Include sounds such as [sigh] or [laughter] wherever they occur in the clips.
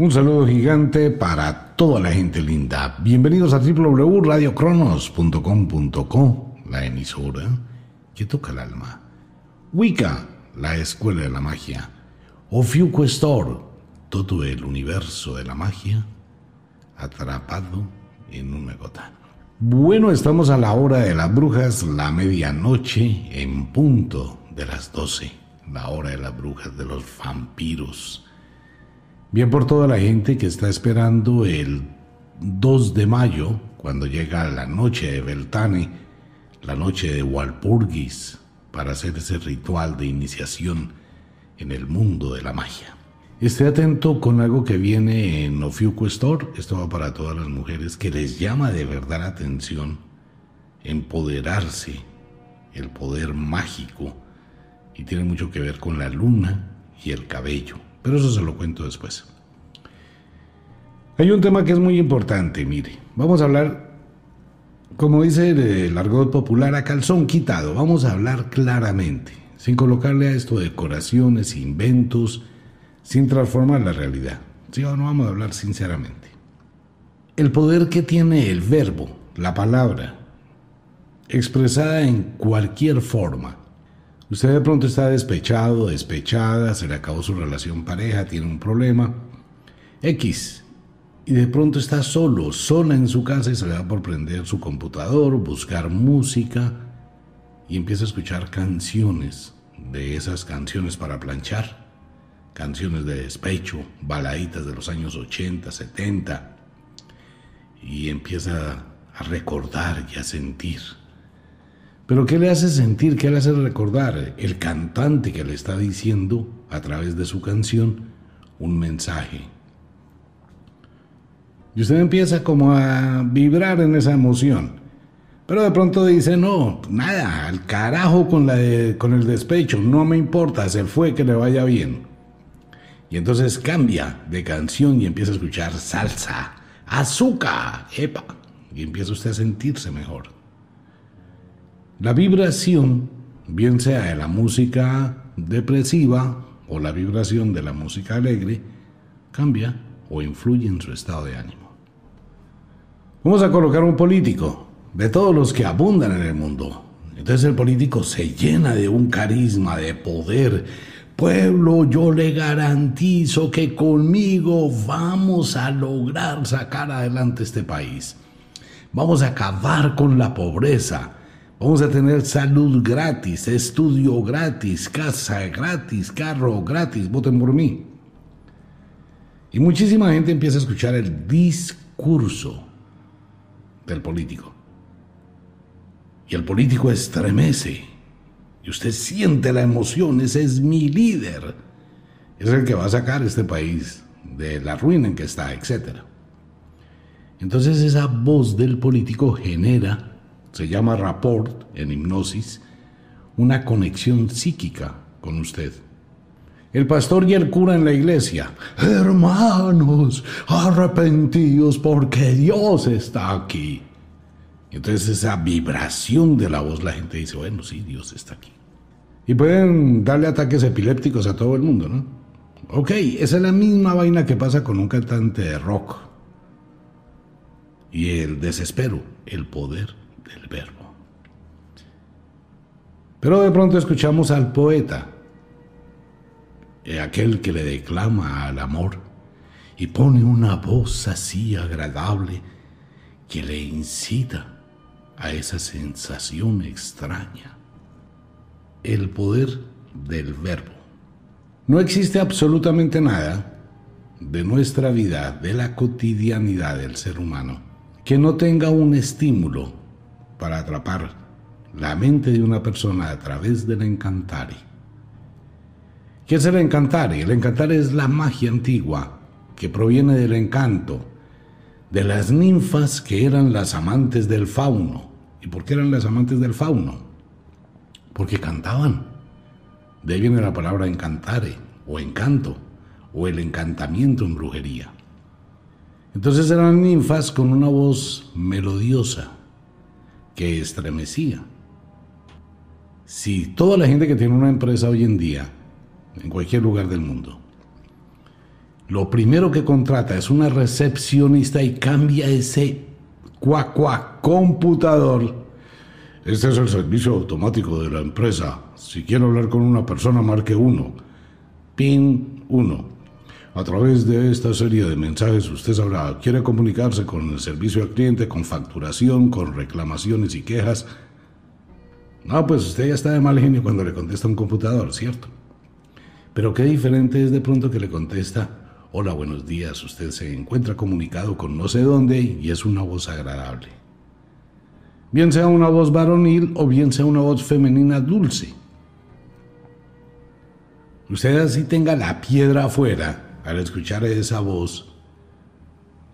Un saludo gigante para toda la gente linda. Bienvenidos a www.radiocronos.com.co, la emisora que toca el alma. Wicca, la escuela de la magia. Ofiuquestor, todo el universo de la magia atrapado en una gota. Bueno, estamos a la hora de las brujas, la medianoche en punto de las 12, la hora de las brujas, de los vampiros. Bien por toda la gente que está esperando el 2 de mayo, cuando llega la noche de Beltane, la noche de Walpurgis, para hacer ese ritual de iniciación en el mundo de la magia. Esté atento con algo que viene en Ofiuco Store. Esto va para todas las mujeres que les llama de verdad la atención empoderarse, el poder mágico, y tiene mucho que ver con la luna y el cabello. Pero eso se lo cuento después. Hay un tema que es muy importante, mire. Vamos a hablar, como dice el argot popular, a calzón quitado. Vamos a hablar claramente, sin colocarle a esto decoraciones, inventos, sin transformar la realidad. ¿Sí o no vamos a hablar sinceramente? El poder que tiene el verbo, la palabra, expresada en cualquier forma. Usted de pronto está despechado, despechada, se le acabó su relación pareja, tiene un problema. X. Y de pronto está solo, sola en su casa y se le da por prender su computador, buscar música y empieza a escuchar canciones de esas canciones para planchar canciones de despecho, baladitas de los años 80, 70, y empieza a recordar y a sentir. Pero ¿qué le hace sentir? ¿Qué le hace recordar? El cantante que le está diciendo a través de su canción un mensaje. Y usted empieza como a vibrar en esa emoción. Pero de pronto dice, no, nada, al carajo con, la con el despecho, no me importa, se fue, que le vaya bien. Y entonces cambia de canción y empieza a escuchar salsa, azúcar, epa, y empieza usted a sentirse mejor. La vibración, bien sea de la música depresiva o la vibración de la música alegre, cambia o influye en su estado de ánimo. Vamos a colocar un político, de todos los que abundan en el mundo. Entonces el político se llena de un carisma, de poder, Pueblo, yo le garantizo que conmigo vamos a lograr sacar adelante este país. Vamos a acabar con la pobreza. Vamos a tener salud gratis, estudio gratis, casa gratis, carro gratis. Voten por mí. Y muchísima gente empieza a escuchar el discurso del político. Y el político estremece y usted siente la emoción, ese es mi líder. Es el que va a sacar este país de la ruina en que está, etc. Entonces esa voz del político genera, se llama rapport en hipnosis, una conexión psíquica con usted. El pastor y el cura en la iglesia, hermanos, arrepentidos porque Dios está aquí. Entonces esa vibración de la voz, la gente dice, bueno, sí, Dios está aquí. Y pueden darle ataques epilépticos a todo el mundo, ¿no? Ok, esa es la misma vaina que pasa con un cantante de rock. Y el desespero, el poder del verbo. Pero de pronto escuchamos al poeta, eh, aquel que le declama al amor y pone una voz así agradable que le incita a esa sensación extraña el poder del verbo. No existe absolutamente nada de nuestra vida, de la cotidianidad del ser humano, que no tenga un estímulo para atrapar la mente de una persona a través del encantare. ¿Qué es el encantare? El encantare es la magia antigua que proviene del encanto, de las ninfas que eran las amantes del fauno. ¿Y por qué eran las amantes del fauno? porque cantaban. De ahí viene la palabra encantare o encanto o el encantamiento en brujería. Entonces eran ninfas con una voz melodiosa que estremecía. Si toda la gente que tiene una empresa hoy en día, en cualquier lugar del mundo, lo primero que contrata es una recepcionista y cambia ese cuac computador. Este es el servicio automático de la empresa. Si quiere hablar con una persona, marque 1. PIN 1. A través de esta serie de mensajes usted sabrá, quiere comunicarse con el servicio al cliente, con facturación, con reclamaciones y quejas. No, pues usted ya está de mal genio cuando le contesta un computador, ¿cierto? Pero qué diferente es de pronto que le contesta, hola, buenos días, usted se encuentra comunicado con no sé dónde y es una voz agradable. Bien sea una voz varonil o bien sea una voz femenina dulce. Usted así tenga la piedra afuera, al escuchar esa voz,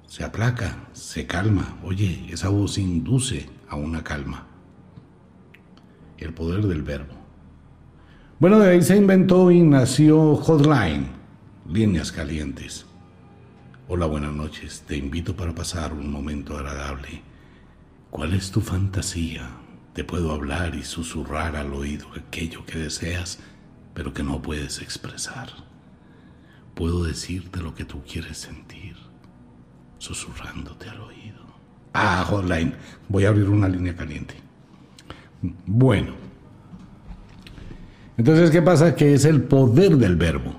se aplaca, se calma. Oye, esa voz induce a una calma. El poder del verbo. Bueno, de ahí se inventó y nació Hotline, líneas calientes. Hola, buenas noches. Te invito para pasar un momento agradable. ¿Cuál es tu fantasía? Te puedo hablar y susurrar al oído aquello que deseas, pero que no puedes expresar puedo decirte lo que tú quieres sentir, susurrándote al oído. Ah, hotline, voy a abrir una línea caliente. Bueno, entonces, ¿qué pasa? Que es el poder del verbo.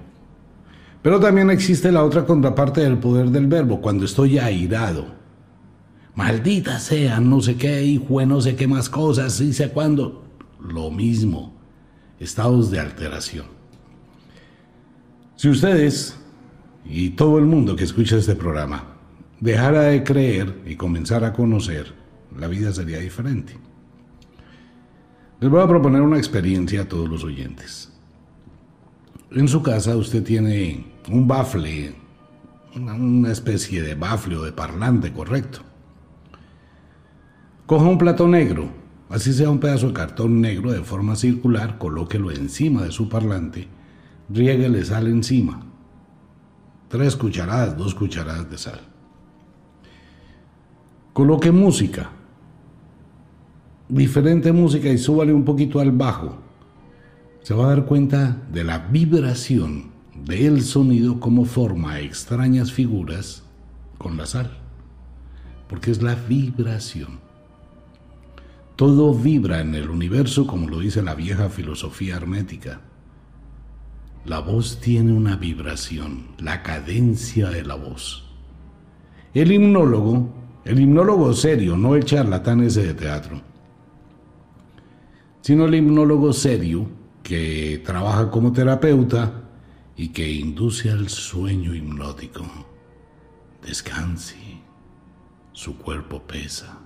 Pero también existe la otra contraparte del poder del verbo, cuando estoy airado. Maldita sea, no sé qué, hijo, no sé qué más cosas, y sé cuándo. Lo mismo, estados de alteración. Si ustedes y todo el mundo que escucha este programa dejara de creer y comenzara a conocer, la vida sería diferente. Les voy a proponer una experiencia a todos los oyentes. En su casa usted tiene un bafle, una especie de bafle o de parlante, correcto. Coja un plato negro, así sea un pedazo de cartón negro de forma circular, colóquelo encima de su parlante rieguele sal encima. Tres cucharadas, dos cucharadas de sal. Coloque música. Diferente música y súbale un poquito al bajo. Se va a dar cuenta de la vibración del sonido como forma extrañas figuras con la sal. Porque es la vibración. Todo vibra en el universo como lo dice la vieja filosofía hermética. La voz tiene una vibración, la cadencia de la voz. El himnólogo, el himnólogo serio, no el charlatán ese de teatro, sino el himnólogo serio que trabaja como terapeuta y que induce al sueño hipnótico. Descanse, su cuerpo pesa,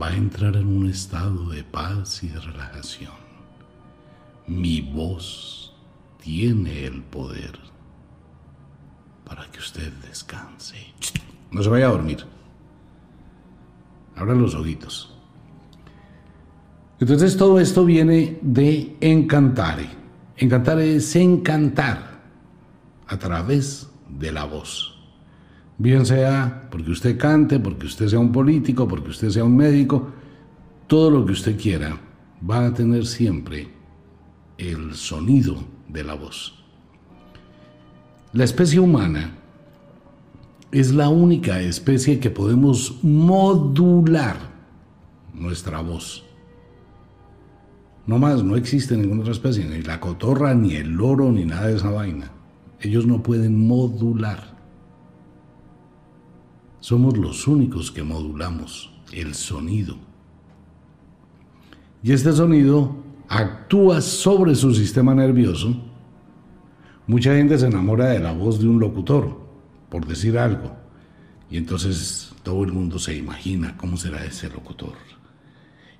va a entrar en un estado de paz y de relajación. Mi voz tiene el poder para que usted descanse. No se vaya a dormir. Abra los ojitos. Entonces todo esto viene de encantare. Encantar es encantar a través de la voz. Bien sea porque usted cante, porque usted sea un político, porque usted sea un médico, todo lo que usted quiera va a tener siempre el sonido de la voz. La especie humana es la única especie que podemos modular nuestra voz. No más, no existe ninguna otra especie, ni la cotorra, ni el loro, ni nada de esa vaina. Ellos no pueden modular. Somos los únicos que modulamos el sonido. Y este sonido actúa sobre su sistema nervioso, mucha gente se enamora de la voz de un locutor, por decir algo, y entonces todo el mundo se imagina cómo será ese locutor,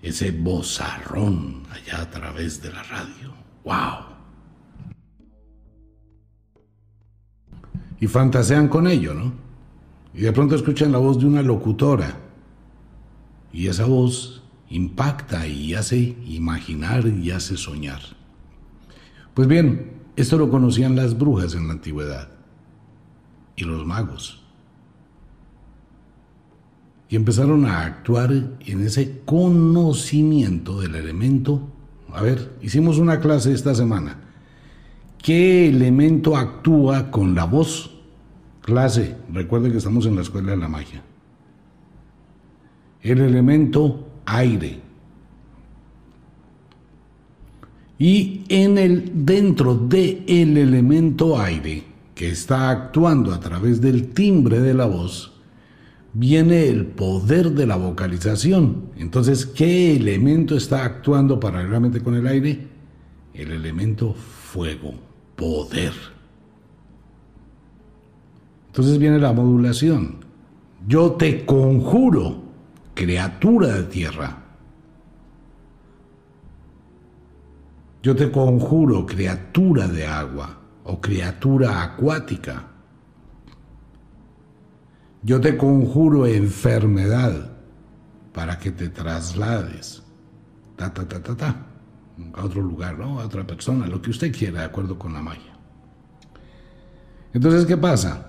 ese bozarrón allá a través de la radio. ¡Wow! Y fantasean con ello, ¿no? Y de pronto escuchan la voz de una locutora. Y esa voz impacta y hace imaginar y hace soñar. Pues bien, esto lo conocían las brujas en la antigüedad y los magos. Y empezaron a actuar en ese conocimiento del elemento. A ver, hicimos una clase esta semana. ¿Qué elemento actúa con la voz Clase, recuerde que estamos en la escuela de la magia. El elemento aire. Y en el dentro de el elemento aire que está actuando a través del timbre de la voz, viene el poder de la vocalización. Entonces, ¿qué elemento está actuando paralelamente con el aire? El elemento fuego, poder. Entonces viene la modulación. Yo te conjuro, criatura de tierra. Yo te conjuro, criatura de agua o criatura acuática. Yo te conjuro enfermedad para que te traslades. Ta, ta, ta, ta, ta. A otro lugar, ¿no? A otra persona, lo que usted quiera, de acuerdo con la magia. Entonces, ¿qué pasa?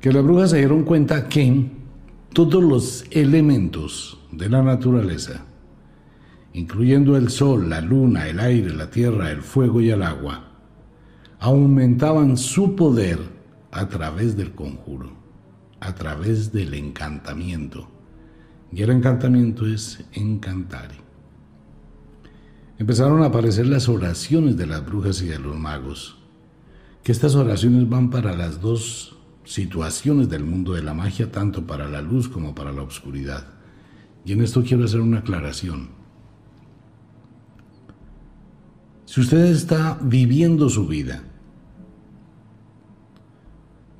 Que las brujas se dieron cuenta que todos los elementos de la naturaleza, incluyendo el sol, la luna, el aire, la tierra, el fuego y el agua, aumentaban su poder a través del conjuro, a través del encantamiento. Y el encantamiento es encantar. Empezaron a aparecer las oraciones de las brujas y de los magos, que estas oraciones van para las dos situaciones del mundo de la magia, tanto para la luz como para la oscuridad. Y en esto quiero hacer una aclaración. Si usted está viviendo su vida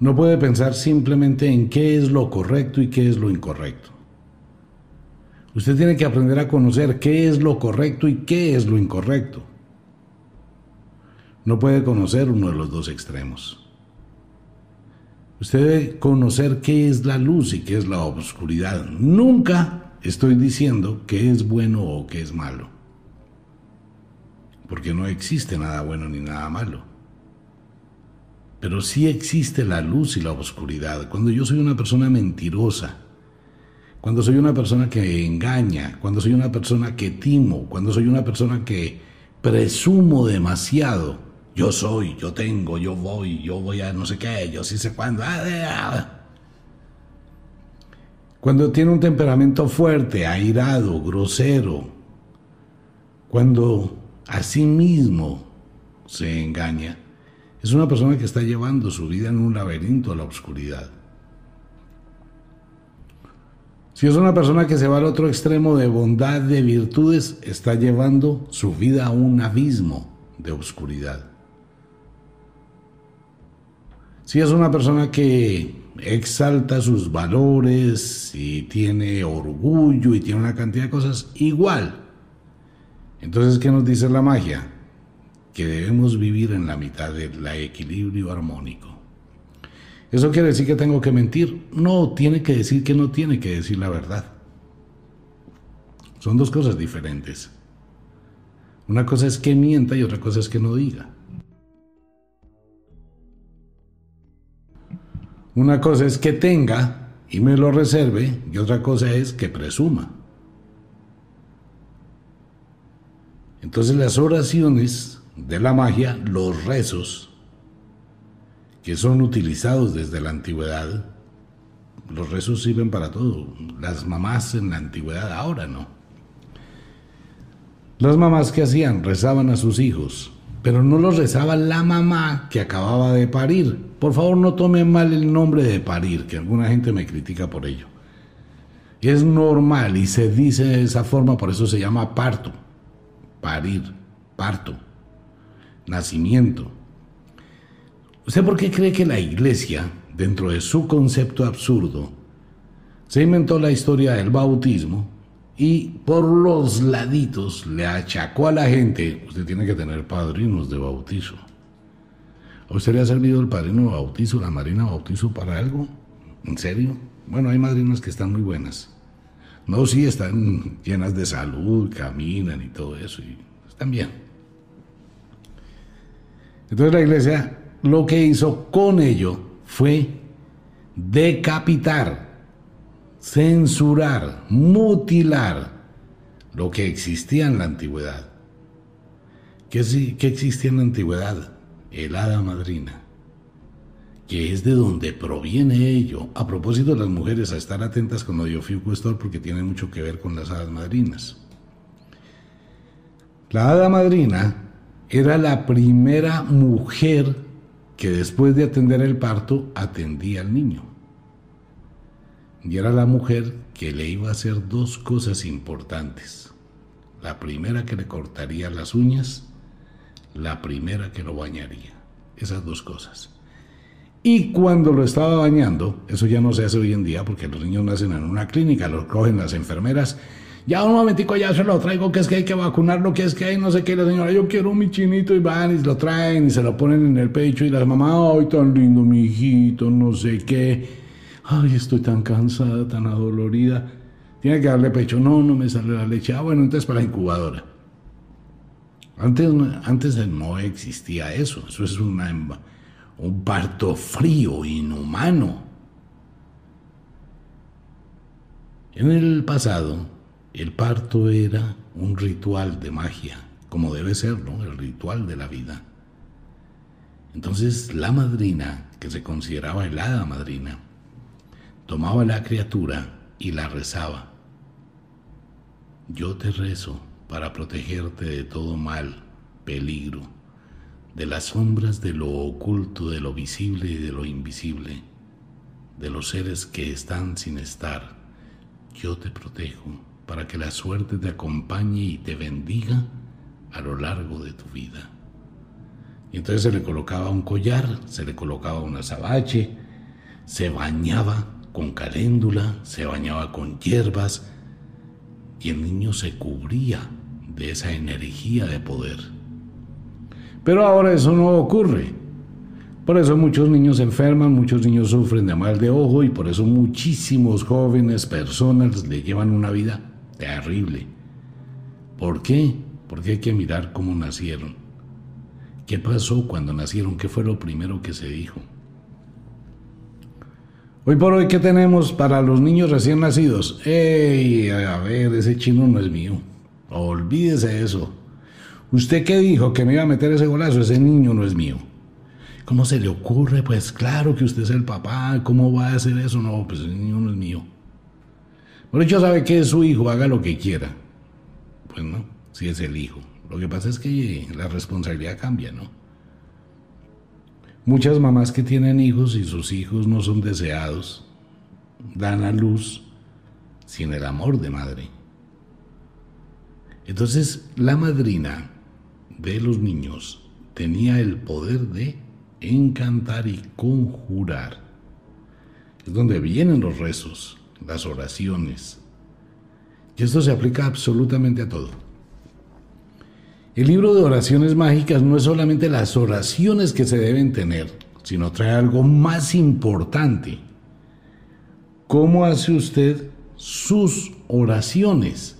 no puede pensar simplemente en qué es lo correcto y qué es lo incorrecto. Usted tiene que aprender a conocer qué es lo correcto y qué es lo incorrecto. No puede conocer uno de los dos extremos. Usted debe conocer qué es la luz y qué es la oscuridad. Nunca estoy diciendo qué es bueno o qué es malo. Porque no existe nada bueno ni nada malo. Pero sí existe la luz y la oscuridad. Cuando yo soy una persona mentirosa, cuando soy una persona que engaña, cuando soy una persona que timo, cuando soy una persona que presumo demasiado, yo soy, yo tengo, yo voy, yo voy a no sé qué, yo sí sé cuándo. Ah, ah. Cuando tiene un temperamento fuerte, airado, grosero, cuando a sí mismo se engaña, es una persona que está llevando su vida en un laberinto a la oscuridad. Si es una persona que se va al otro extremo de bondad, de virtudes, está llevando su vida a un abismo de oscuridad. Si es una persona que exalta sus valores y tiene orgullo y tiene una cantidad de cosas, igual. Entonces, ¿qué nos dice la magia? que debemos vivir en la mitad del equilibrio armónico. ¿Eso quiere decir que tengo que mentir? No, tiene que decir que no tiene que decir la verdad. Son dos cosas diferentes. Una cosa es que mienta y otra cosa es que no diga. Una cosa es que tenga y me lo reserve y otra cosa es que presuma. Entonces las oraciones de la magia los rezos, que son utilizados desde la antigüedad. Los rezos sirven para todo. Las mamás en la antigüedad, ahora no. Las mamás que hacían, rezaban a sus hijos, pero no los rezaba la mamá que acababa de parir. Por favor, no tome mal el nombre de parir, que alguna gente me critica por ello. Es normal y se dice de esa forma, por eso se llama parto. Parir, parto nacimiento. ¿Usted por qué cree que la iglesia, dentro de su concepto absurdo, se inventó la historia del bautismo y por los laditos le achacó a la gente, usted tiene que tener padrinos de bautizo? ¿A usted le ha servido el padrino bautizo, la marina bautizo para algo? ¿En serio? Bueno, hay madrinas que están muy buenas. No, sí, están llenas de salud, caminan y todo eso, y están bien. Entonces la iglesia lo que hizo con ello fue decapitar, censurar, mutilar lo que existía en la antigüedad. ¿Qué, existía en la antigüedad? El hada madrina. que es de donde proviene ello. A propósito de las mujeres, a estar atentas con Odio Cuestor porque tiene mucho que ver con las hadas madrinas. La hada madrina era la primera mujer que después de atender el parto atendía al niño. Y era la mujer que le iba a hacer dos cosas importantes. La primera que le cortaría las uñas, la primera que lo bañaría. Esas dos cosas. Y cuando lo estaba bañando, eso ya no se hace hoy en día porque los niños nacen en una clínica, los cogen las enfermeras. Ya un momentico, ya se lo traigo, que es que hay que vacunarlo, que es que hay no sé qué. La señora, yo quiero mi chinito y van y lo traen y se lo ponen en el pecho. Y la mamá, ay, tan lindo mi hijito, no sé qué. Ay, estoy tan cansada, tan adolorida. Tiene que darle pecho. No, no me sale la leche. Ah, bueno, entonces para la incubadora. Antes, antes no existía eso. Eso es una un parto frío, inhumano. En el pasado, el parto era un ritual de magia, como debe ser, ¿no? El ritual de la vida. Entonces la madrina, que se consideraba el hada madrina, tomaba la criatura y la rezaba. Yo te rezo para protegerte de todo mal, peligro de las sombras de lo oculto, de lo visible y de lo invisible, de los seres que están sin estar. Yo te protejo para que la suerte te acompañe y te bendiga a lo largo de tu vida. Y entonces se le colocaba un collar, se le colocaba un azabache, se bañaba con caléndula, se bañaba con hierbas y el niño se cubría de esa energía de poder. Pero ahora eso no ocurre. Por eso muchos niños se enferman, muchos niños sufren de mal de ojo y por eso muchísimos jóvenes, personas le llevan una vida terrible. ¿Por qué? Porque hay que mirar cómo nacieron. ¿Qué pasó cuando nacieron? ¿Qué fue lo primero que se dijo? Hoy por hoy, ¿qué tenemos para los niños recién nacidos? ¡Ey! A ver, ese chino no es mío. Olvídese eso. ¿Usted qué dijo? Que me iba a meter ese golazo. Ese niño no es mío. ¿Cómo se le ocurre? Pues claro que usted es el papá. ¿Cómo va a hacer eso? No, pues ese niño no es mío. Por hecho, sabe que es su hijo, haga lo que quiera. Pues no, si es el hijo. Lo que pasa es que la responsabilidad cambia, ¿no? Muchas mamás que tienen hijos y sus hijos no son deseados, dan a luz sin el amor de madre. Entonces, la madrina de los niños tenía el poder de encantar y conjurar. Es donde vienen los rezos, las oraciones. Y esto se aplica absolutamente a todo. El libro de oraciones mágicas no es solamente las oraciones que se deben tener, sino trae algo más importante. ¿Cómo hace usted sus oraciones?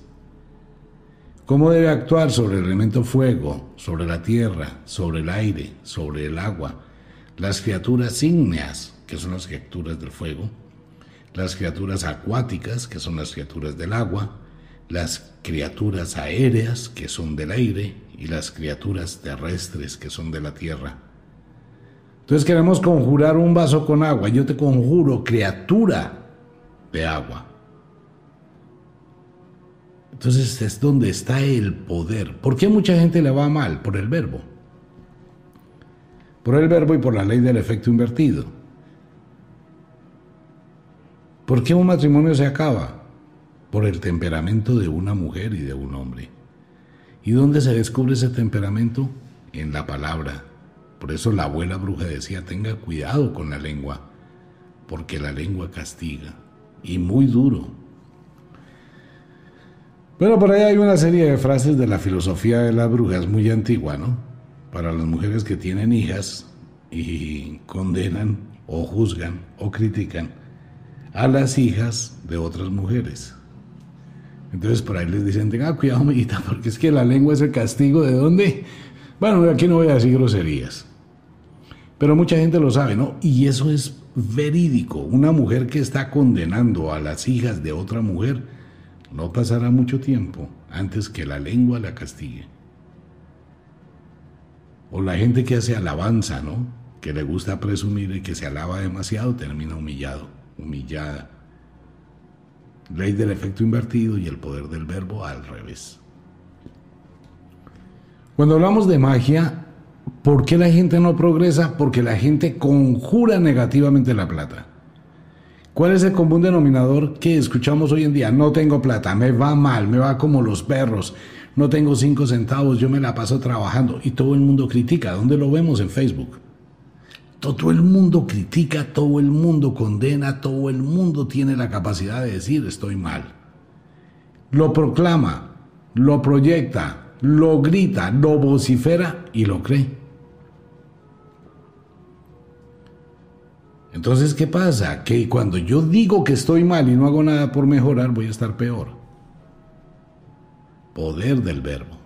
¿Cómo debe actuar sobre el elemento fuego, sobre la tierra, sobre el aire, sobre el agua? Las criaturas ígneas, que son las criaturas del fuego, las criaturas acuáticas, que son las criaturas del agua, las criaturas aéreas, que son del aire, y las criaturas terrestres, que son de la tierra. Entonces queremos conjurar un vaso con agua. Yo te conjuro criatura de agua. Entonces es donde está el poder. ¿Por qué mucha gente le va mal? Por el verbo. Por el verbo y por la ley del efecto invertido. ¿Por qué un matrimonio se acaba? Por el temperamento de una mujer y de un hombre. ¿Y dónde se descubre ese temperamento? En la palabra. Por eso la abuela bruja decía, tenga cuidado con la lengua, porque la lengua castiga. Y muy duro. Bueno, por ahí hay una serie de frases de la filosofía de las brujas muy antigua, ¿no? Para las mujeres que tienen hijas y condenan o juzgan o critican a las hijas de otras mujeres. Entonces por ahí les dicen, tenga cuidado, amiguita, porque es que la lengua es el castigo de dónde. Bueno, aquí no voy a decir groserías. Pero mucha gente lo sabe, ¿no? Y eso es verídico. Una mujer que está condenando a las hijas de otra mujer no pasará mucho tiempo antes que la lengua la castigue. O la gente que hace alabanza, ¿no? que le gusta presumir y que se alaba demasiado termina humillado, humillada. Ley del efecto invertido y el poder del verbo al revés. Cuando hablamos de magia, ¿por qué la gente no progresa? Porque la gente conjura negativamente la plata. ¿Cuál es el común denominador que escuchamos hoy en día? No tengo plata, me va mal, me va como los perros, no tengo cinco centavos, yo me la paso trabajando y todo el mundo critica. ¿Dónde lo vemos en Facebook? Todo el mundo critica, todo el mundo condena, todo el mundo tiene la capacidad de decir estoy mal. Lo proclama, lo proyecta, lo grita, lo vocifera y lo cree. Entonces, ¿qué pasa? Que cuando yo digo que estoy mal y no hago nada por mejorar, voy a estar peor. Poder del verbo.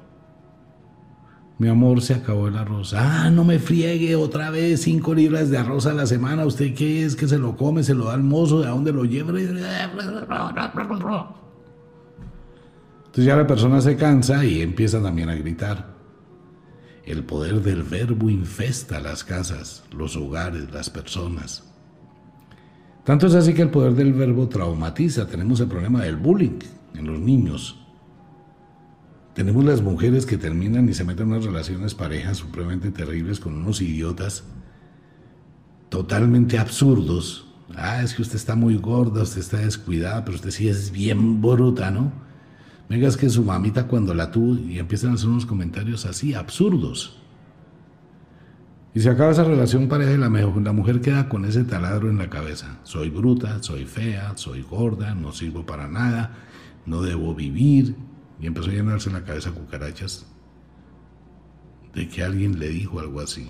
Mi amor, se acabó el arroz. Ah, no me friegue otra vez cinco libras de arroz a la semana. ¿Usted qué es? ¿Que se lo come? ¿Se lo da al mozo? ¿De dónde lo lleva? Entonces ya la persona se cansa y empieza también a gritar. El poder del verbo infesta las casas, los hogares, las personas. Tanto es así que el poder del verbo traumatiza. Tenemos el problema del bullying en los niños. Tenemos las mujeres que terminan y se meten en unas relaciones parejas supremamente terribles con unos idiotas totalmente absurdos. Ah, es que usted está muy gorda, usted está descuidada, pero usted sí es bien bruta, ¿no? Venga, es que su mamita cuando la tuvo y empiezan a hacer unos comentarios así, absurdos. Y se acaba esa relación pareja y la, la mujer queda con ese taladro en la cabeza. Soy bruta, soy fea, soy gorda, no sirvo para nada, no debo vivir. Y empezó a llenarse la cabeza cucarachas de que alguien le dijo algo así.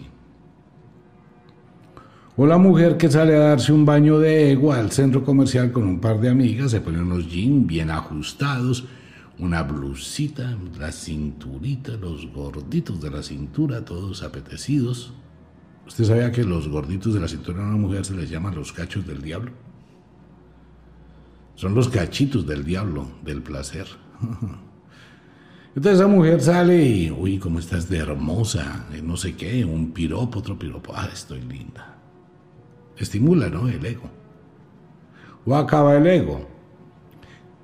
O la mujer que sale a darse un baño de ego al centro comercial con un par de amigas, se pone unos jeans bien ajustados, una blusita, la cinturita, los gorditos de la cintura, todos apetecidos. ¿Usted sabía que los gorditos de la cintura de una mujer se les llaman los cachos del diablo? Son los cachitos del diablo, del placer. [laughs] Entonces esa mujer sale y, uy, cómo estás de hermosa, no sé qué, un piropo, otro piropo, ah, estoy linda. Estimula, ¿no? El ego. O acaba el ego.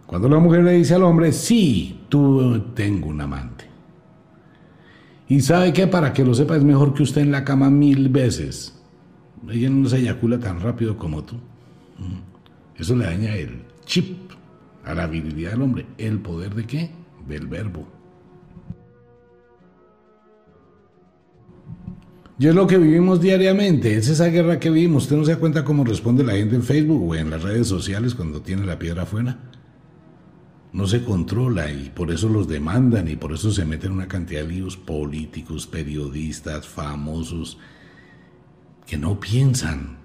Cuando la mujer le dice al hombre, sí, tú tengo un amante. Y sabe que para que lo sepa es mejor que usted en la cama mil veces. Ella no se eyacula tan rápido como tú. Eso le daña el chip a la virilidad del hombre. ¿El poder de qué? Del verbo. Y es lo que vivimos diariamente, es esa guerra que vivimos. Usted no se da cuenta cómo responde la gente en Facebook o en las redes sociales cuando tiene la piedra afuera no se controla y por eso los demandan y por eso se meten una cantidad de líos políticos, periodistas, famosos, que no piensan.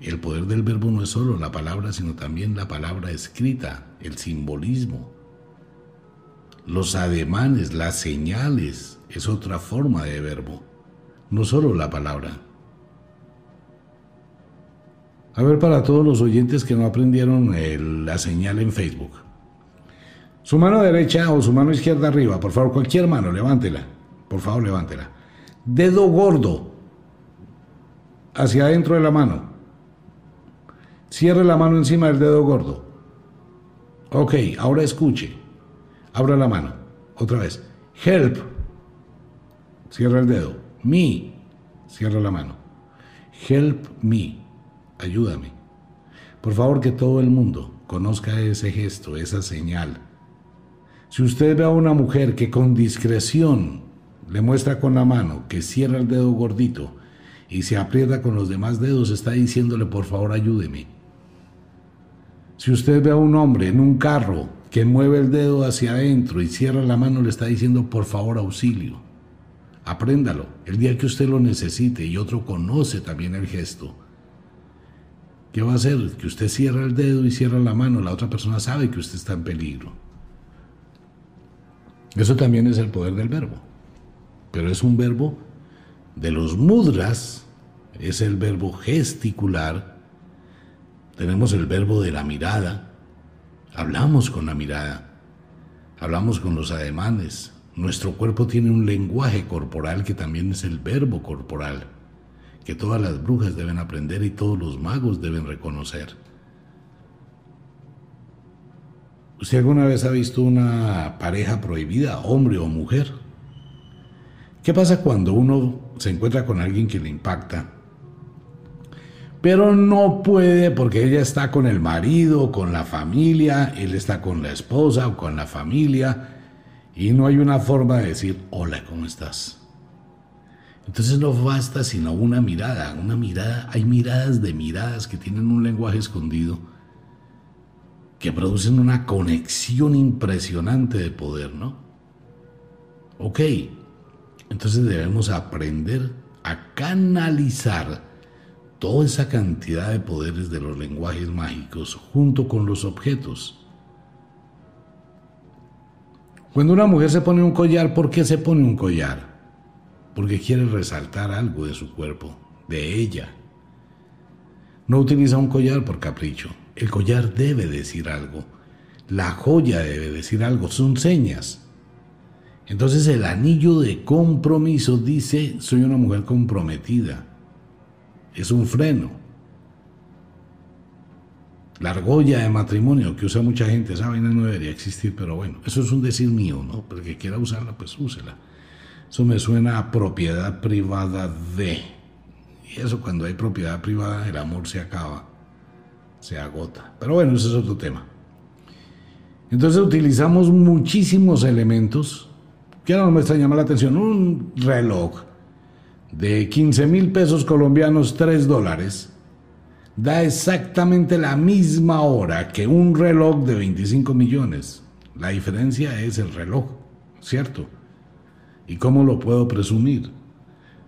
El poder del verbo no es solo la palabra, sino también la palabra escrita, el simbolismo. Los ademanes, las señales, es otra forma de verbo, no solo la palabra. A ver, para todos los oyentes que no aprendieron la señal en Facebook. Su mano derecha o su mano izquierda arriba, por favor, cualquier mano, levántela. Por favor, levántela. Dedo gordo hacia adentro de la mano. Cierre la mano encima del dedo gordo. Ok, ahora escuche. Abra la mano. Otra vez. Help. Cierra el dedo. Me. Cierra la mano. Help me. Ayúdame. Por favor, que todo el mundo conozca ese gesto, esa señal si usted ve a una mujer que con discreción le muestra con la mano que cierra el dedo gordito y se aprieta con los demás dedos, está diciéndole por favor ayúdeme. Si usted ve a un hombre en un carro que mueve el dedo hacia adentro y cierra la mano, le está diciendo por favor auxilio. Apréndalo el día que usted lo necesite y otro conoce también el gesto. ¿Qué va a hacer? Que usted cierra el dedo y cierra la mano, la otra persona sabe que usted está en peligro. Eso también es el poder del verbo. Pero es un verbo de los mudras, es el verbo gesticular. Tenemos el verbo de la mirada. Hablamos con la mirada. Hablamos con los ademanes. Nuestro cuerpo tiene un lenguaje corporal que también es el verbo corporal, que todas las brujas deben aprender y todos los magos deben reconocer. ¿Usted alguna vez ha visto una pareja prohibida, hombre o mujer? ¿Qué pasa cuando uno se encuentra con alguien que le impacta? Pero no puede porque ella está con el marido, con la familia, él está con la esposa o con la familia y no hay una forma de decir, hola, ¿cómo estás? Entonces no basta sino una mirada, una mirada, hay miradas de miradas que tienen un lenguaje escondido, que producen una conexión impresionante de poder, ¿no? Ok, entonces debemos aprender a canalizar toda esa cantidad de poderes de los lenguajes mágicos junto con los objetos. Cuando una mujer se pone un collar, ¿por qué se pone un collar? Porque quiere resaltar algo de su cuerpo, de ella. No utiliza un collar por capricho. El collar debe decir algo. La joya debe decir algo. Son señas. Entonces el anillo de compromiso dice, soy una mujer comprometida. Es un freno. La argolla de matrimonio que usa mucha gente, esa vaina no debería existir, pero bueno, eso es un decir mío, ¿no? Pero que quiera usarla, pues úsela. Eso me suena a propiedad privada de. Y eso cuando hay propiedad privada, el amor se acaba, se agota. Pero bueno, ese es otro tema. Entonces utilizamos muchísimos elementos que ahora no me está llamando la atención. Un reloj de 15 mil pesos colombianos, 3 dólares da exactamente la misma hora que un reloj de 25 millones. La diferencia es el reloj, ¿cierto? ¿Y cómo lo puedo presumir?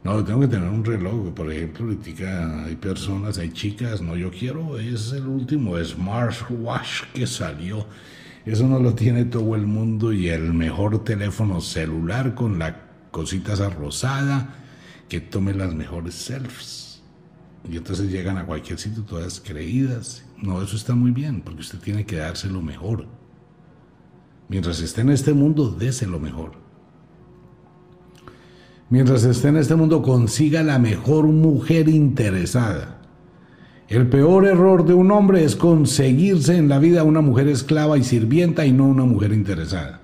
No, tengo que tener un reloj. Por ejemplo, hay personas, hay chicas, no, yo quiero, es el último smartwatch que salió. Eso no lo tiene todo el mundo y el mejor teléfono celular con la cosita esa rosada que tome las mejores selfies. Y entonces llegan a cualquier sitio todas creídas. No, eso está muy bien, porque usted tiene que darse lo mejor. Mientras esté en este mundo, dése lo mejor. Mientras esté en este mundo, consiga la mejor mujer interesada. El peor error de un hombre es conseguirse en la vida una mujer esclava y sirvienta y no una mujer interesada.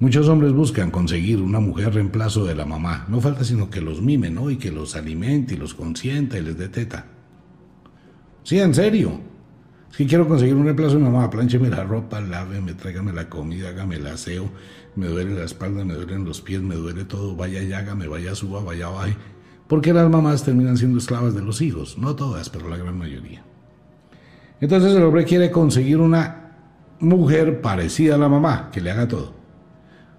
Muchos hombres buscan conseguir una mujer reemplazo de la mamá. No falta sino que los mime, ¿no? Y que los alimente y los consienta y les dé teta. Sí, en serio. Si quiero conseguir un reemplazo de mi mamá, plancheme la ropa, láveme, tráigame la comida, hágame el aseo. Me duele la espalda, me duelen los pies, me duele todo. Vaya y hágame, vaya suba, vaya baje. Porque las mamás terminan siendo esclavas de los hijos. No todas, pero la gran mayoría. Entonces el hombre quiere conseguir una mujer parecida a la mamá, que le haga todo.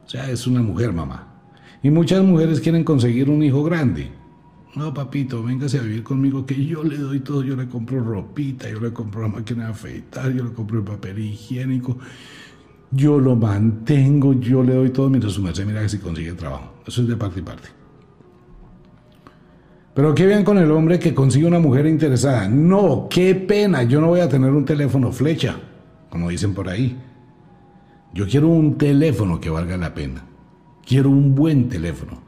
O sea, es una mujer mamá. Y muchas mujeres quieren conseguir un hijo grande. No, papito, véngase a vivir conmigo que yo le doy todo. Yo le compro ropita, yo le compro la máquina de afeitar, yo le compro el papel higiénico. Yo lo mantengo, yo le doy todo mientras su merced mira que si consigue trabajo. Eso es de parte y parte. Pero qué bien con el hombre que consigue una mujer interesada. No, qué pena, yo no voy a tener un teléfono flecha, como dicen por ahí. Yo quiero un teléfono que valga la pena. Quiero un buen teléfono.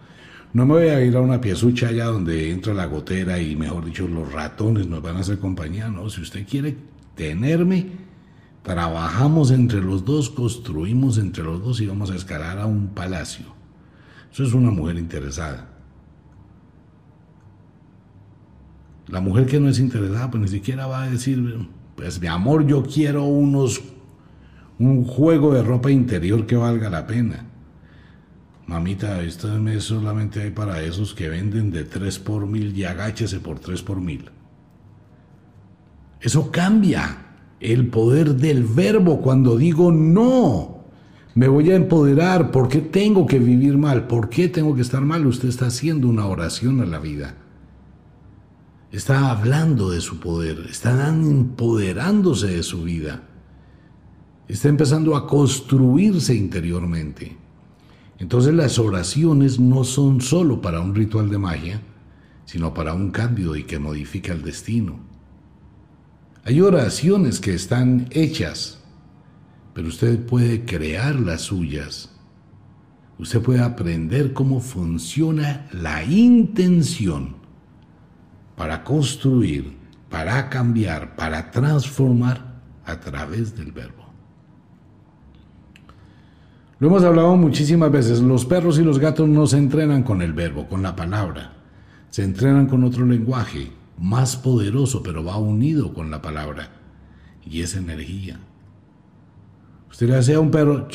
No me voy a ir a una piezucha allá donde entra la gotera y, mejor dicho, los ratones nos van a hacer compañía. No, si usted quiere tenerme, trabajamos entre los dos, construimos entre los dos y vamos a escalar a un palacio. Eso es una mujer interesada. La mujer que no es interesada, pues ni siquiera va a decir, pues mi amor, yo quiero unos un juego de ropa interior que valga la pena. Mamita, este mes solamente hay para esos que venden de 3 por mil y agáchese por 3 por mil. Eso cambia el poder del verbo cuando digo no. Me voy a empoderar. ¿Por qué tengo que vivir mal? ¿Por qué tengo que estar mal? Usted está haciendo una oración a la vida. Está hablando de su poder. Está empoderándose de su vida está empezando a construirse interiormente. Entonces las oraciones no son solo para un ritual de magia, sino para un cambio y que modifica el destino. Hay oraciones que están hechas, pero usted puede crear las suyas. usted puede aprender cómo funciona la intención para construir, para cambiar, para transformar a través del verbo. Lo hemos hablado muchísimas veces, los perros y los gatos no se entrenan con el verbo, con la palabra, se entrenan con otro lenguaje, más poderoso, pero va unido con la palabra, y es energía. Usted le hace a un perro,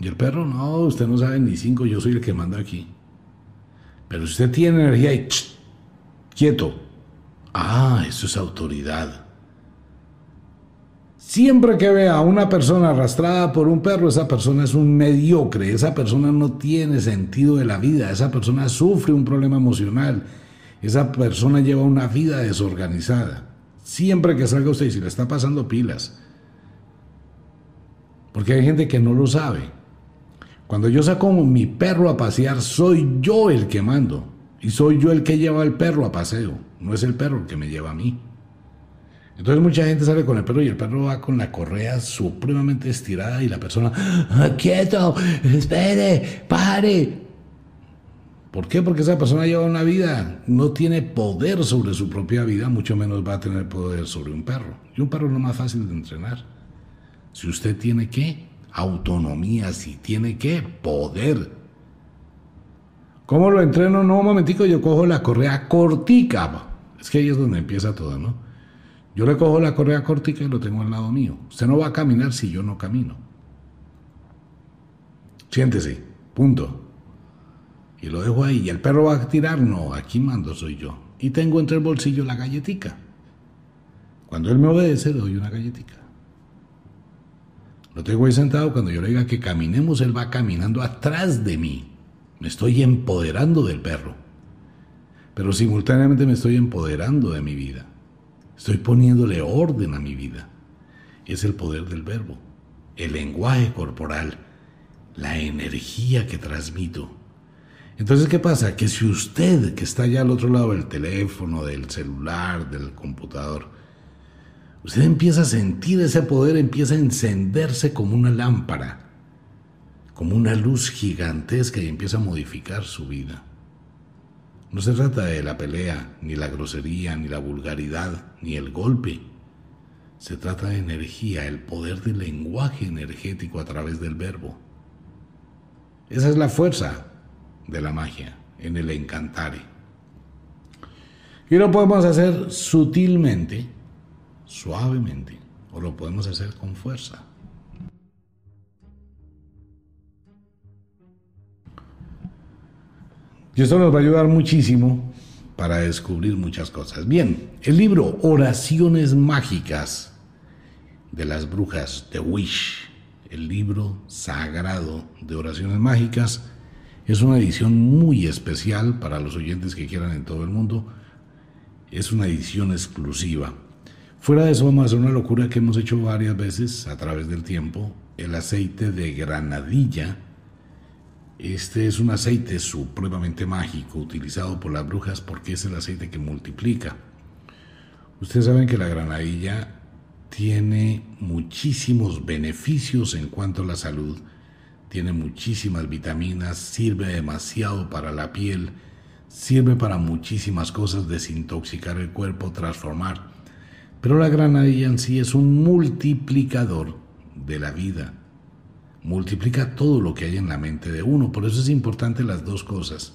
y el perro, no, usted no sabe ni cinco, yo soy el que manda aquí. Pero si usted tiene energía y quieto, ah, eso es autoridad. Siempre que vea a una persona arrastrada por un perro, esa persona es un mediocre, esa persona no tiene sentido de la vida, esa persona sufre un problema emocional, esa persona lleva una vida desorganizada. Siempre que salga usted y si le está pasando pilas, porque hay gente que no lo sabe. Cuando yo saco mi perro a pasear, soy yo el que mando. Y soy yo el que lleva al perro a paseo. No es el perro el que me lleva a mí. Entonces mucha gente sale con el perro y el perro va con la correa supremamente estirada y la persona, ah, quieto, espere, pare. ¿Por qué? Porque esa persona lleva una vida, no tiene poder sobre su propia vida, mucho menos va a tener poder sobre un perro. Y un perro es lo más fácil de entrenar. Si usted tiene qué? Autonomía, si tiene qué? Poder. ¿Cómo lo entreno? No, un momentico, yo cojo la correa cortica. Es que ahí es donde empieza todo, ¿no? Yo le cojo la correa cortica y lo tengo al lado mío. Usted no va a caminar si yo no camino. Siéntese, punto. Y lo dejo ahí. ¿Y el perro va a tirar? No, aquí mando soy yo. Y tengo entre el bolsillo la galletica. Cuando él me obedece, le doy una galletica. Lo tengo ahí sentado. Cuando yo le diga que caminemos, él va caminando atrás de mí. Me estoy empoderando del perro. Pero simultáneamente me estoy empoderando de mi vida. Estoy poniéndole orden a mi vida. Es el poder del verbo, el lenguaje corporal, la energía que transmito. Entonces, ¿qué pasa? Que si usted que está allá al otro lado del teléfono, del celular, del computador, usted empieza a sentir ese poder, empieza a encenderse como una lámpara, como una luz gigantesca y empieza a modificar su vida. No se trata de la pelea, ni la grosería, ni la vulgaridad, ni el golpe. Se trata de energía, el poder del lenguaje energético a través del verbo. Esa es la fuerza de la magia en el encantare. Y lo podemos hacer sutilmente, suavemente, o lo podemos hacer con fuerza. Y esto nos va a ayudar muchísimo para descubrir muchas cosas. Bien, el libro Oraciones Mágicas de las Brujas de Wish, el libro sagrado de oraciones mágicas, es una edición muy especial para los oyentes que quieran en todo el mundo. Es una edición exclusiva. Fuera de eso vamos a hacer una locura que hemos hecho varias veces a través del tiempo, el aceite de granadilla este es un aceite supremamente mágico utilizado por las brujas porque es el aceite que multiplica. Ustedes saben que la granadilla tiene muchísimos beneficios en cuanto a la salud, tiene muchísimas vitaminas, sirve demasiado para la piel, sirve para muchísimas cosas, desintoxicar el cuerpo, transformar. Pero la granadilla en sí es un multiplicador de la vida multiplica todo lo que hay en la mente de uno. Por eso es importante las dos cosas.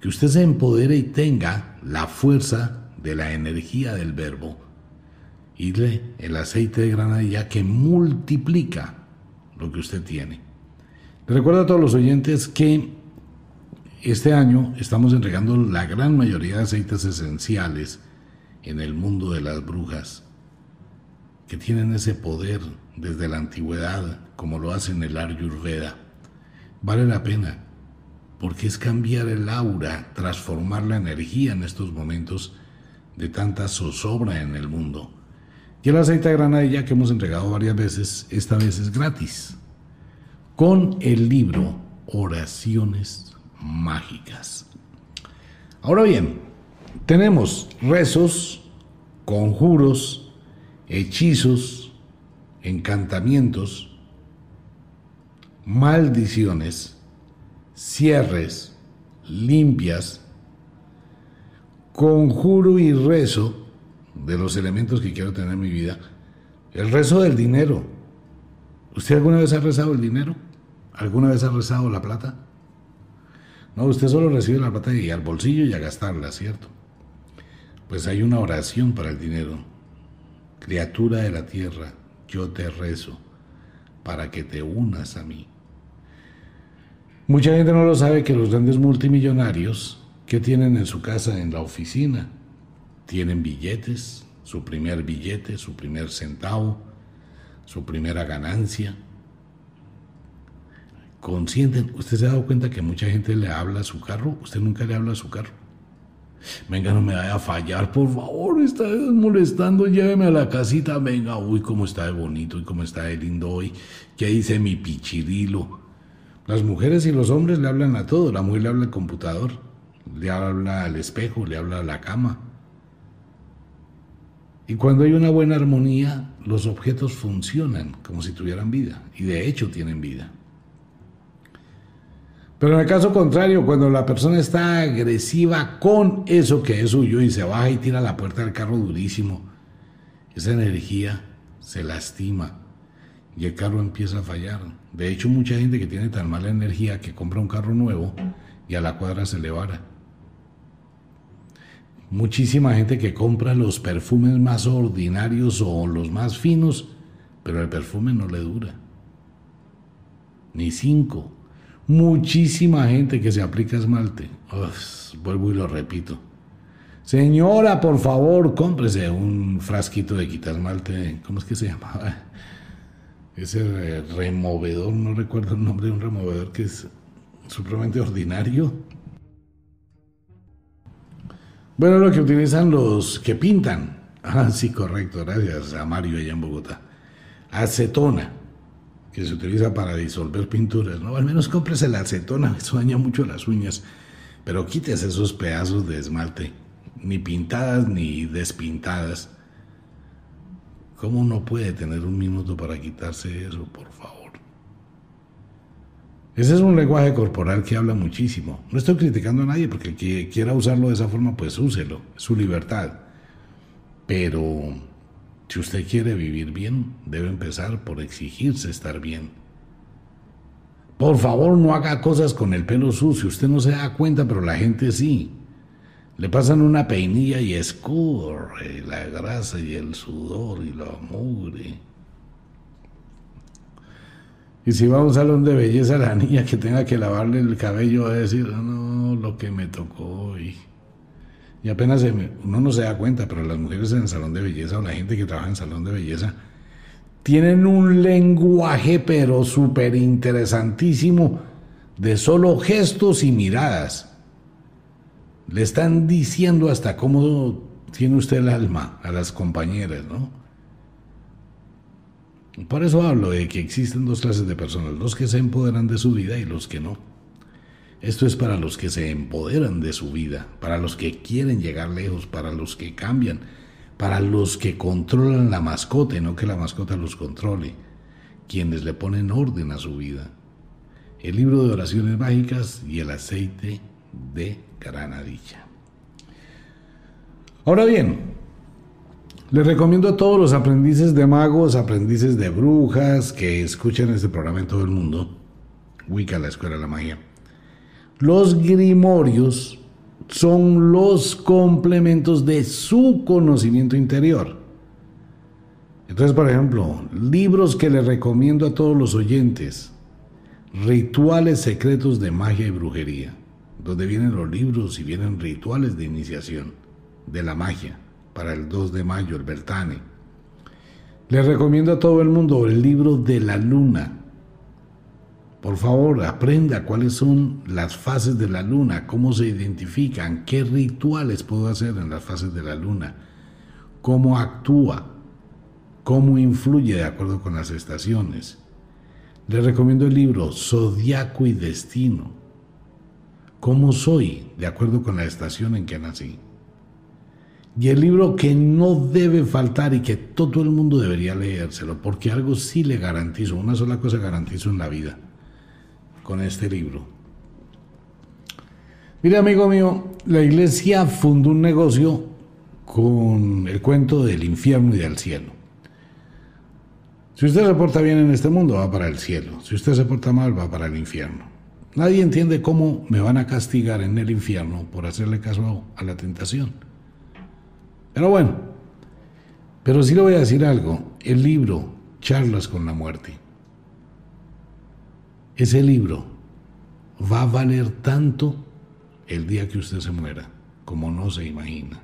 Que usted se empodere y tenga la fuerza de la energía del verbo. Y el aceite de granadilla que multiplica lo que usted tiene. Le recuerdo a todos los oyentes que este año estamos entregando la gran mayoría de aceites esenciales en el mundo de las brujas, que tienen ese poder desde la antigüedad, como lo hace en el Ayurveda, vale la pena, porque es cambiar el aura, transformar la energía en estos momentos de tanta zozobra en el mundo. Y el aceite de granadilla que hemos entregado varias veces, esta vez es gratis, con el libro Oraciones Mágicas. Ahora bien, tenemos rezos, conjuros, hechizos, encantamientos, maldiciones cierres, limpias, conjuro y rezo de los elementos que quiero tener en mi vida. El rezo del dinero. ¿Usted alguna vez ha rezado el dinero? ¿Alguna vez ha rezado la plata? No, usted solo recibe la plata y al bolsillo y a gastarla, ¿cierto? Pues hay una oración para el dinero. Criatura de la tierra, yo te rezo para que te unas a mí. Mucha gente no lo sabe que los grandes multimillonarios que tienen en su casa, en la oficina, tienen billetes, su primer billete, su primer centavo, su primera ganancia. Consienten, usted se ha dado cuenta que mucha gente le habla a su carro, usted nunca le habla a su carro. Venga, no me vaya a fallar, por favor, está molestando, lléveme a la casita, venga, uy, cómo está de bonito y cómo está de lindo hoy, ¿qué dice mi pichirilo? Las mujeres y los hombres le hablan a todo, la mujer le habla al computador, le habla al espejo, le habla a la cama. Y cuando hay una buena armonía, los objetos funcionan como si tuvieran vida, y de hecho tienen vida. Pero en el caso contrario, cuando la persona está agresiva con eso que es suyo y se baja y tira la puerta del carro durísimo, esa energía se lastima y el carro empieza a fallar. De hecho, mucha gente que tiene tan mala energía que compra un carro nuevo y a la cuadra se le vara. Muchísima gente que compra los perfumes más ordinarios o los más finos, pero el perfume no le dura. Ni cinco. Muchísima gente que se aplica esmalte. vuelvo y lo repito. Señora, por favor, cómprese un frasquito de esmalte. ¿Cómo es que se llama? ese removedor, no recuerdo el nombre de un removedor que es supremamente ordinario. Bueno, lo que utilizan los que pintan. Ah, sí, correcto, gracias a Mario allá en Bogotá. Acetona, que se utiliza para disolver pinturas, ¿no? Al menos cómprese la acetona, [laughs] eso daña mucho las uñas. Pero quítese esos pedazos de esmalte, ni pintadas ni despintadas ¿Cómo no puede tener un minuto para quitarse eso, por favor? Ese es un lenguaje corporal que habla muchísimo. No estoy criticando a nadie porque el que quiera usarlo de esa forma, pues úselo, es su libertad. Pero si usted quiere vivir bien, debe empezar por exigirse estar bien. Por favor, no haga cosas con el pelo sucio. Usted no se da cuenta, pero la gente sí. Le pasan una peinilla y escurre la grasa y el sudor y la mugre. Y si va a un salón de belleza, la [laughs] niña que tenga que lavarle el cabello va a decir, no, lo que me tocó hoy. Y apenas uno no se da cuenta, pero las mujeres en el salón de belleza o la gente que trabaja en salón de belleza tienen un lenguaje pero súper interesantísimo de solo gestos y miradas. Le están diciendo hasta cómo tiene usted el alma a las compañeras, ¿no? Por eso hablo de que existen dos clases de personas, los que se empoderan de su vida y los que no. Esto es para los que se empoderan de su vida, para los que quieren llegar lejos, para los que cambian, para los que controlan la mascota y no que la mascota los controle, quienes le ponen orden a su vida. El libro de oraciones mágicas y el aceite de granadilla. Ahora bien, les recomiendo a todos los aprendices de magos, aprendices de brujas que escuchan este programa en todo el mundo, Wicca, la Escuela de la Magia. Los grimorios son los complementos de su conocimiento interior. Entonces, por ejemplo, libros que les recomiendo a todos los oyentes, rituales secretos de magia y brujería donde vienen los libros y vienen rituales de iniciación de la magia para el 2 de mayo, el Bertane. Les recomiendo a todo el mundo el libro de la luna. Por favor, aprenda cuáles son las fases de la luna, cómo se identifican, qué rituales puedo hacer en las fases de la luna, cómo actúa, cómo influye de acuerdo con las estaciones. Les recomiendo el libro Zodiaco y Destino cómo soy de acuerdo con la estación en que nací. Y el libro que no debe faltar y que todo el mundo debería leérselo, porque algo sí le garantizo, una sola cosa garantizo en la vida con este libro. Mire, amigo mío, la iglesia fundó un negocio con el cuento del infierno y del cielo. Si usted se porta bien en este mundo, va para el cielo. Si usted se porta mal, va para el infierno. Nadie entiende cómo me van a castigar en el infierno por hacerle caso a la tentación. Pero bueno, pero sí le voy a decir algo. El libro Charlas con la muerte. Ese libro va a valer tanto el día que usted se muera como no se imagina.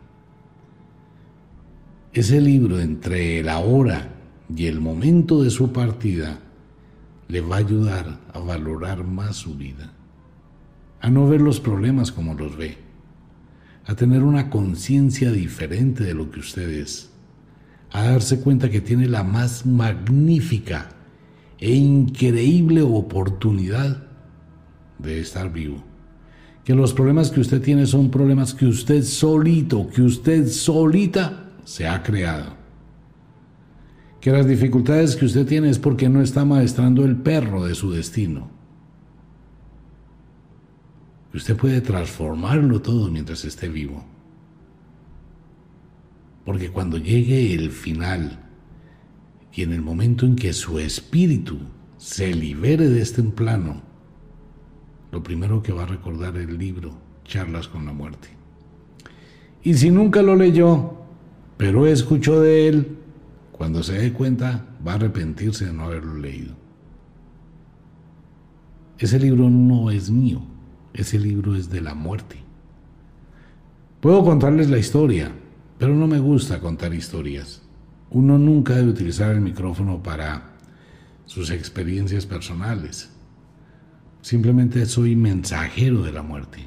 Ese libro entre la hora y el momento de su partida le va a ayudar a valorar más su vida, a no ver los problemas como los ve, a tener una conciencia diferente de lo que usted es, a darse cuenta que tiene la más magnífica e increíble oportunidad de estar vivo. Que los problemas que usted tiene son problemas que usted solito, que usted solita se ha creado que las dificultades que usted tiene es porque no está maestrando el perro de su destino. Usted puede transformarlo todo mientras esté vivo. Porque cuando llegue el final y en el momento en que su espíritu se libere de este plano, lo primero que va a recordar el libro Charlas con la muerte. Y si nunca lo leyó, pero escuchó de él, cuando se dé cuenta, va a arrepentirse de no haberlo leído. Ese libro no es mío, ese libro es de la muerte. Puedo contarles la historia, pero no me gusta contar historias. Uno nunca debe utilizar el micrófono para sus experiencias personales. Simplemente soy mensajero de la muerte.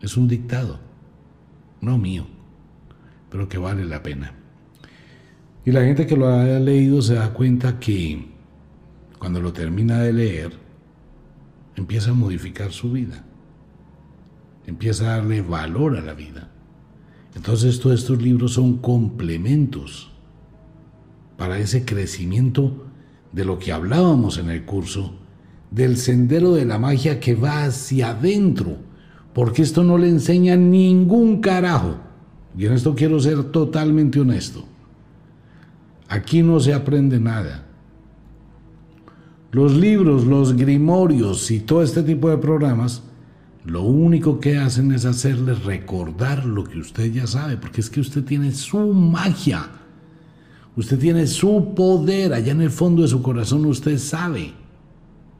Es un dictado, no mío, pero que vale la pena. Y la gente que lo haya leído se da cuenta que cuando lo termina de leer, empieza a modificar su vida. Empieza a darle valor a la vida. Entonces todos estos libros son complementos para ese crecimiento de lo que hablábamos en el curso, del sendero de la magia que va hacia adentro, porque esto no le enseña ningún carajo. Y en esto quiero ser totalmente honesto. Aquí no se aprende nada. Los libros, los grimorios y todo este tipo de programas, lo único que hacen es hacerle recordar lo que usted ya sabe, porque es que usted tiene su magia, usted tiene su poder, allá en el fondo de su corazón usted sabe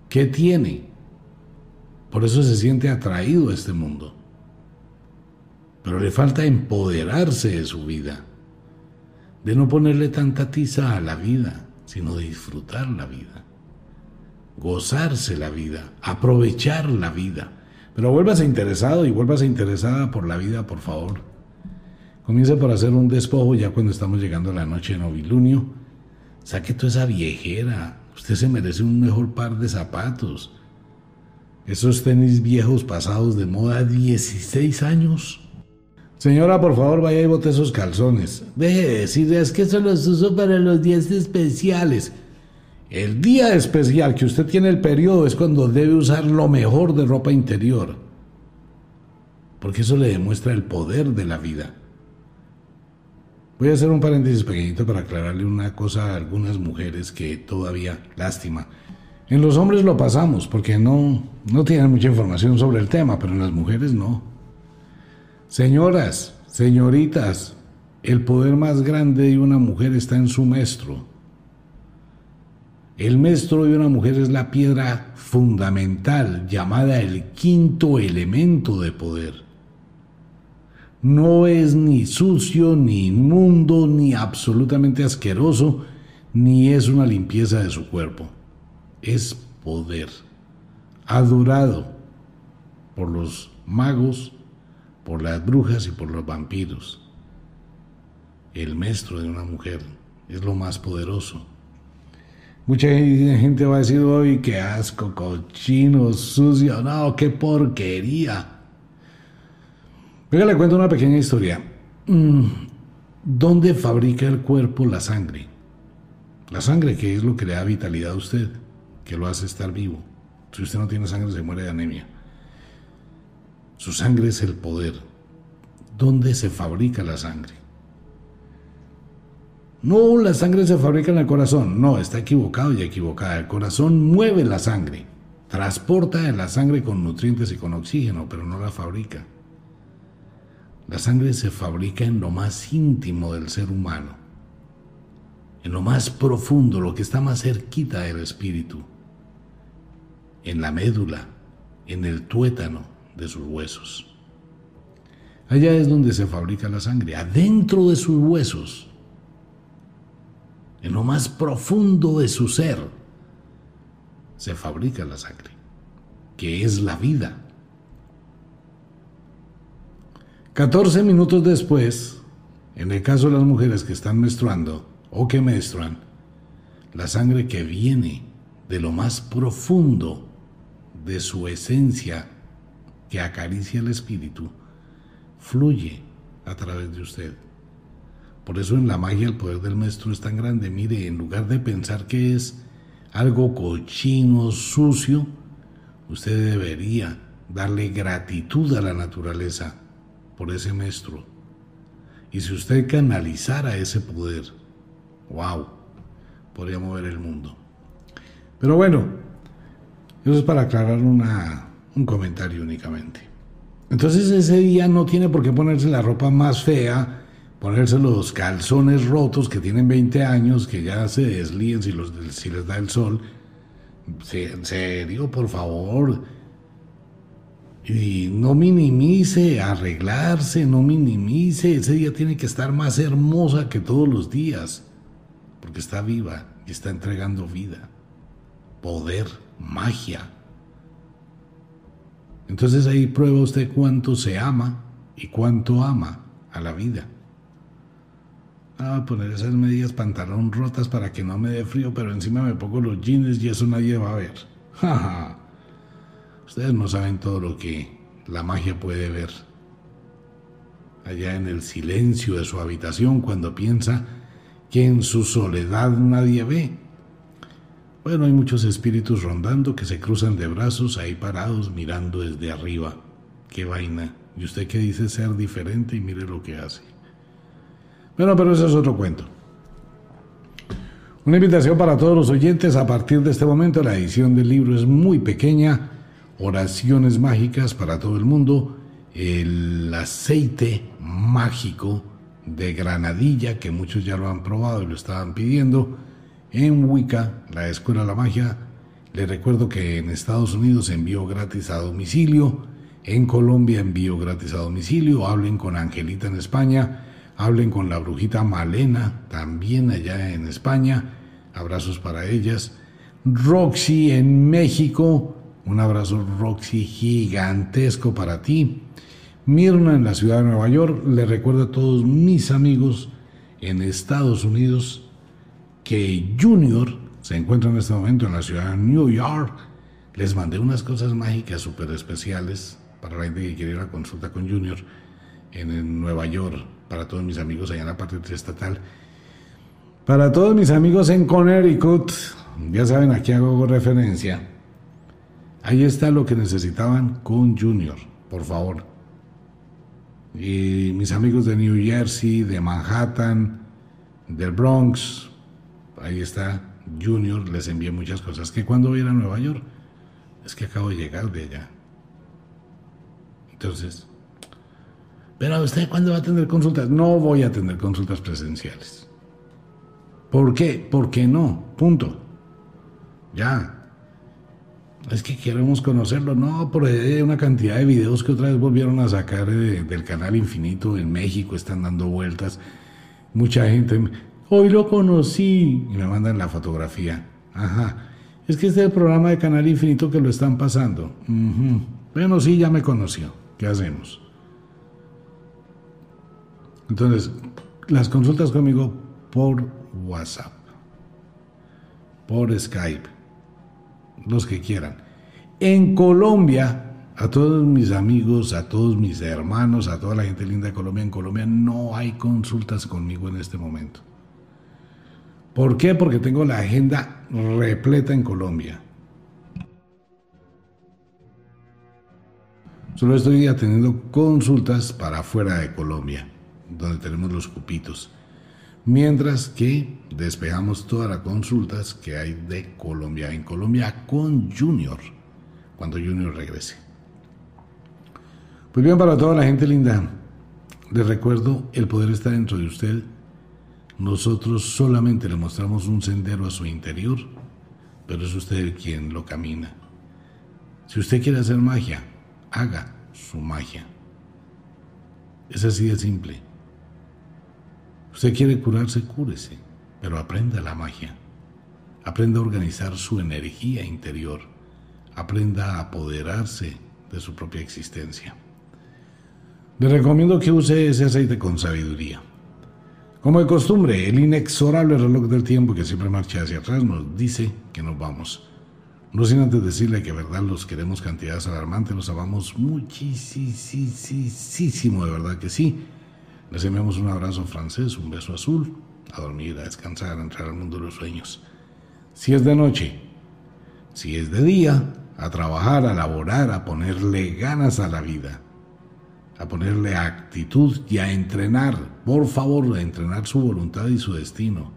qué tiene. Por eso se siente atraído a este mundo. Pero le falta empoderarse de su vida de no ponerle tanta tiza a la vida, sino disfrutar la vida, gozarse la vida, aprovechar la vida. Pero vuélvase interesado y vuélvase interesada por la vida, por favor. Comienza por hacer un despojo ya cuando estamos llegando a la noche de novilunio. Saque toda esa viejera. Usted se merece un mejor par de zapatos. Esos tenis viejos pasados de moda 16 años. Señora, por favor, vaya y bote esos calzones. Deje de decir, es que eso los uso para los días especiales. El día especial que usted tiene el periodo es cuando debe usar lo mejor de ropa interior. Porque eso le demuestra el poder de la vida. Voy a hacer un paréntesis pequeñito para aclararle una cosa a algunas mujeres que todavía, lástima. En los hombres lo pasamos porque no, no tienen mucha información sobre el tema, pero en las mujeres no. Señoras, señoritas, el poder más grande de una mujer está en su maestro. El maestro de una mujer es la piedra fundamental llamada el quinto elemento de poder. No es ni sucio, ni inmundo, ni absolutamente asqueroso, ni es una limpieza de su cuerpo. Es poder, adorado por los magos, por las brujas y por los vampiros. El maestro de una mujer es lo más poderoso. Mucha gente va a decir hoy qué asco, cochino, sucio, no, qué porquería. Venga, le cuento una pequeña historia. Mm, ¿Dónde fabrica el cuerpo la sangre? La sangre, que es lo que le da vitalidad a usted, que lo hace estar vivo. Si usted no tiene sangre, se muere de anemia. Su sangre es el poder. ¿Dónde se fabrica la sangre? No, la sangre se fabrica en el corazón. No, está equivocado y equivocada. El corazón mueve la sangre, transporta la sangre con nutrientes y con oxígeno, pero no la fabrica. La sangre se fabrica en lo más íntimo del ser humano, en lo más profundo, lo que está más cerquita del espíritu, en la médula, en el tuétano de sus huesos. Allá es donde se fabrica la sangre, adentro de sus huesos en lo más profundo de su ser, se fabrica la sangre, que es la vida. 14 minutos después, en el caso de las mujeres que están menstruando o que menstruan, la sangre que viene de lo más profundo de su esencia que acaricia el espíritu, fluye a través de usted. Por eso en la magia el poder del maestro es tan grande. Mire, en lugar de pensar que es algo cochino, sucio, usted debería darle gratitud a la naturaleza por ese maestro. Y si usted canalizara ese poder, wow, podría mover el mundo. Pero bueno, eso es para aclarar una, un comentario únicamente. Entonces ese día no tiene por qué ponerse la ropa más fea, ponerse los calzones rotos que tienen 20 años, que ya se deslíen si, los, si les da el sol. En serio, por favor. Y no minimice arreglarse, no minimice. Ese día tiene que estar más hermosa que todos los días, porque está viva y está entregando vida, poder, magia. Entonces ahí prueba usted cuánto se ama y cuánto ama a la vida. Ah, poner esas medias pantalón rotas para que no me dé frío, pero encima me pongo los jeans y eso nadie va a ver. [laughs] Ustedes no saben todo lo que la magia puede ver. Allá en el silencio de su habitación cuando piensa que en su soledad nadie ve. Bueno, hay muchos espíritus rondando que se cruzan de brazos ahí parados mirando desde arriba. Qué vaina. Y usted que dice ser diferente y mire lo que hace. Bueno, pero eso es otro cuento. Una invitación para todos los oyentes. A partir de este momento la edición del libro es muy pequeña. Oraciones mágicas para todo el mundo. El aceite mágico de granadilla, que muchos ya lo han probado y lo estaban pidiendo. En Wicca, la Escuela de la Magia. Les recuerdo que en Estados Unidos envío gratis a domicilio. En Colombia envío gratis a domicilio. Hablen con Angelita en España Hablen con la brujita Malena, también allá en España. Abrazos para ellas. Roxy en México. Un abrazo Roxy gigantesco para ti. Mirna en la ciudad de Nueva York. Le recuerdo a todos mis amigos en Estados Unidos que Junior se encuentra en este momento en la ciudad de New York. Les mandé unas cosas mágicas súper especiales para la gente que quiere ir a consulta con Junior en Nueva York para todos mis amigos allá en la parte estatal. Para todos mis amigos en Connecticut, ya saben a qué hago referencia. Ahí está lo que necesitaban con Junior, por favor. Y mis amigos de New Jersey, de Manhattan, del Bronx, ahí está Junior, les envié muchas cosas. Que cuando voy a ir a Nueva York, es que acabo de llegar de allá. Entonces, pero usted cuándo va a tener consultas? No voy a tener consultas presenciales. ¿Por qué? Porque no. Punto. Ya. Es que queremos conocerlo. No, por una cantidad de videos que otra vez volvieron a sacar del canal Infinito en México, están dando vueltas. Mucha gente. Hoy lo conocí. Y me mandan la fotografía. Ajá. Es que este es el programa de Canal Infinito que lo están pasando. Bueno, sí, ya me conoció. ¿Qué hacemos? Entonces, las consultas conmigo por WhatsApp, por Skype, los que quieran. En Colombia, a todos mis amigos, a todos mis hermanos, a toda la gente linda de Colombia, en Colombia no hay consultas conmigo en este momento. ¿Por qué? Porque tengo la agenda repleta en Colombia. Solo estoy atendiendo consultas para fuera de Colombia, donde tenemos los cupitos. Mientras que despejamos todas las consultas que hay de Colombia en Colombia con Junior, cuando Junior regrese. Pues bien, para toda la gente linda, les recuerdo, el poder está dentro de usted. Nosotros solamente le mostramos un sendero a su interior, pero es usted quien lo camina. Si usted quiere hacer magia, haga su magia. Es así de simple. Usted quiere curarse, cúrese, pero aprenda la magia. Aprenda a organizar su energía interior. Aprenda a apoderarse de su propia existencia. Le recomiendo que use ese aceite con sabiduría. Como de costumbre, el inexorable reloj del tiempo que siempre marcha hacia atrás nos dice que nos vamos. No sin antes decirle que, verdad, los queremos cantidades alarmantes, los amamos muchísimo, de verdad que sí. Les enviamos un abrazo francés, un beso azul, a dormir, a descansar, a entrar al mundo de los sueños. Si es de noche, si es de día, a trabajar, a laborar, a ponerle ganas a la vida a ponerle actitud y a entrenar, por favor, a entrenar su voluntad y su destino.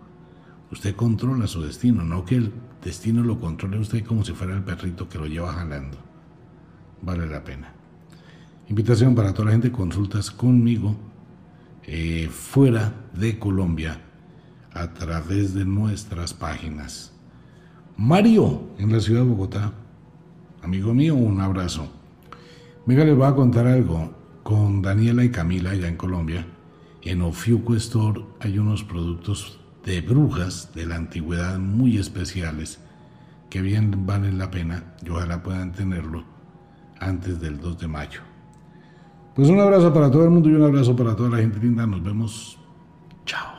Usted controla su destino, no que el destino lo controle usted como si fuera el perrito que lo lleva jalando. Vale la pena. Invitación para toda la gente, consultas conmigo eh, fuera de Colombia a través de nuestras páginas. Mario, en la ciudad de Bogotá. Amigo mío, un abrazo. Mira, les voy a contar algo con Daniela y Camila allá en Colombia. En Ofiuco Store hay unos productos de brujas de la antigüedad muy especiales que bien valen la pena y ojalá puedan tenerlo antes del 2 de mayo. Pues un abrazo para todo el mundo y un abrazo para toda la gente linda. Nos vemos. Chao.